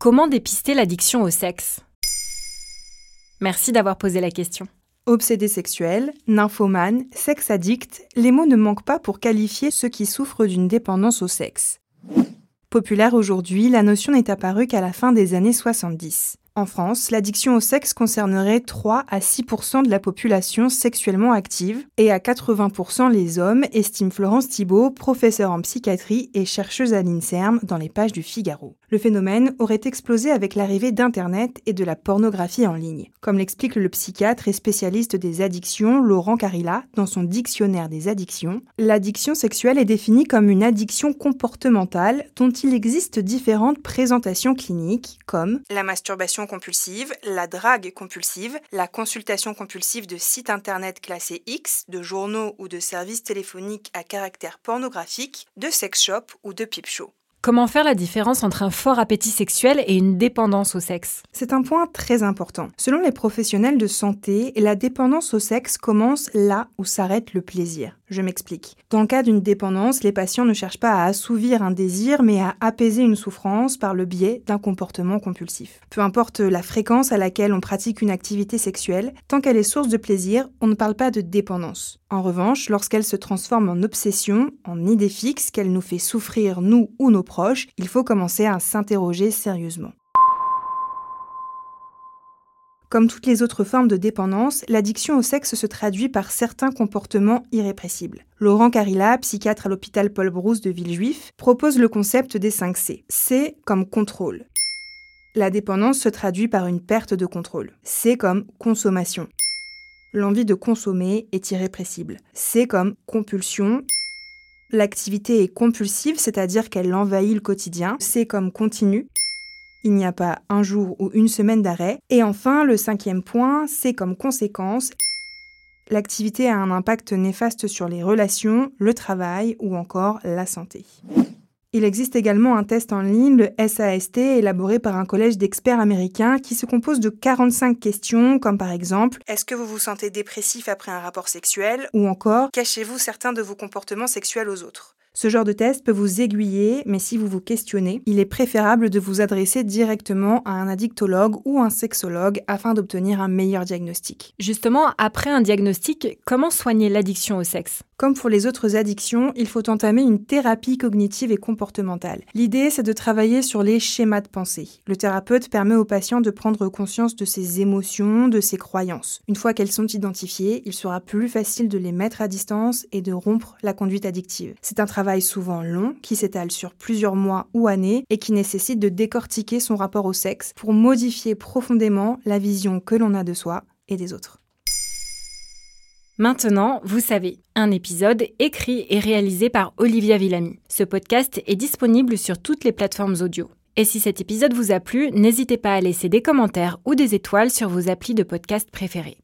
Comment dépister l'addiction au sexe? Merci d'avoir posé la question. Obsédé sexuel, nymphomane, sexe addict, les mots ne manquent pas pour qualifier ceux qui souffrent d'une dépendance au sexe. Populaire aujourd'hui, la notion n'est apparue qu'à la fin des années 70. En France, l'addiction au sexe concernerait 3 à 6% de la population sexuellement active et à 80% les hommes, estime Florence Thibault, professeure en psychiatrie et chercheuse à l'INSERM dans les pages du Figaro. Le phénomène aurait explosé avec l'arrivée d'Internet et de la pornographie en ligne. Comme l'explique le psychiatre et spécialiste des addictions Laurent Carilla dans son dictionnaire des addictions, l'addiction sexuelle est définie comme une addiction comportementale dont il existe différentes présentations cliniques comme la masturbation compulsive, la drague compulsive, la consultation compulsive de sites internet classés X, de journaux ou de services téléphoniques à caractère pornographique, de sex shop ou de pipe show. Comment faire la différence entre un fort appétit sexuel et une dépendance au sexe? C'est un point très important. Selon les professionnels de santé, la dépendance au sexe commence là où s'arrête le plaisir. Je m'explique. Dans le cas d'une dépendance, les patients ne cherchent pas à assouvir un désir, mais à apaiser une souffrance par le biais d'un comportement compulsif. Peu importe la fréquence à laquelle on pratique une activité sexuelle, tant qu'elle est source de plaisir, on ne parle pas de dépendance. En revanche, lorsqu'elle se transforme en obsession, en idée fixe, qu'elle nous fait souffrir nous ou nos proches, il faut commencer à s'interroger sérieusement. Comme toutes les autres formes de dépendance, l'addiction au sexe se traduit par certains comportements irrépressibles. Laurent Carilla, psychiatre à l'hôpital Paul Brousse de Villejuif, propose le concept des 5 C. C comme contrôle. La dépendance se traduit par une perte de contrôle. C comme consommation. L'envie de consommer est irrépressible. C comme compulsion. L'activité est compulsive, c'est-à-dire qu'elle envahit le quotidien. C comme continu il n'y a pas un jour ou une semaine d'arrêt. Et enfin, le cinquième point, c'est comme conséquence, l'activité a un impact néfaste sur les relations, le travail ou encore la santé. Il existe également un test en ligne, le SAST, élaboré par un collège d'experts américains qui se compose de 45 questions, comme par exemple Est-ce que vous vous sentez dépressif après un rapport sexuel? Ou encore Cachez-vous certains de vos comportements sexuels aux autres? Ce genre de test peut vous aiguiller, mais si vous vous questionnez, il est préférable de vous adresser directement à un addictologue ou un sexologue afin d'obtenir un meilleur diagnostic. Justement, après un diagnostic, comment soigner l'addiction au sexe? Comme pour les autres addictions, il faut entamer une thérapie cognitive et comportementale. L'idée, c'est de travailler sur les schémas de pensée. Le thérapeute permet au patient de prendre conscience de ses émotions, de ses croyances. Une fois qu'elles sont identifiées, il sera plus facile de les mettre à distance et de rompre la conduite addictive. C'est un souvent long, qui s'étale sur plusieurs mois ou années et qui nécessite de décortiquer son rapport au sexe pour modifier profondément la vision que l'on a de soi et des autres. Maintenant, vous savez, un épisode écrit et réalisé par Olivia Villamy. Ce podcast est disponible sur toutes les plateformes audio. Et si cet épisode vous a plu, n'hésitez pas à laisser des commentaires ou des étoiles sur vos applis de podcast préférés.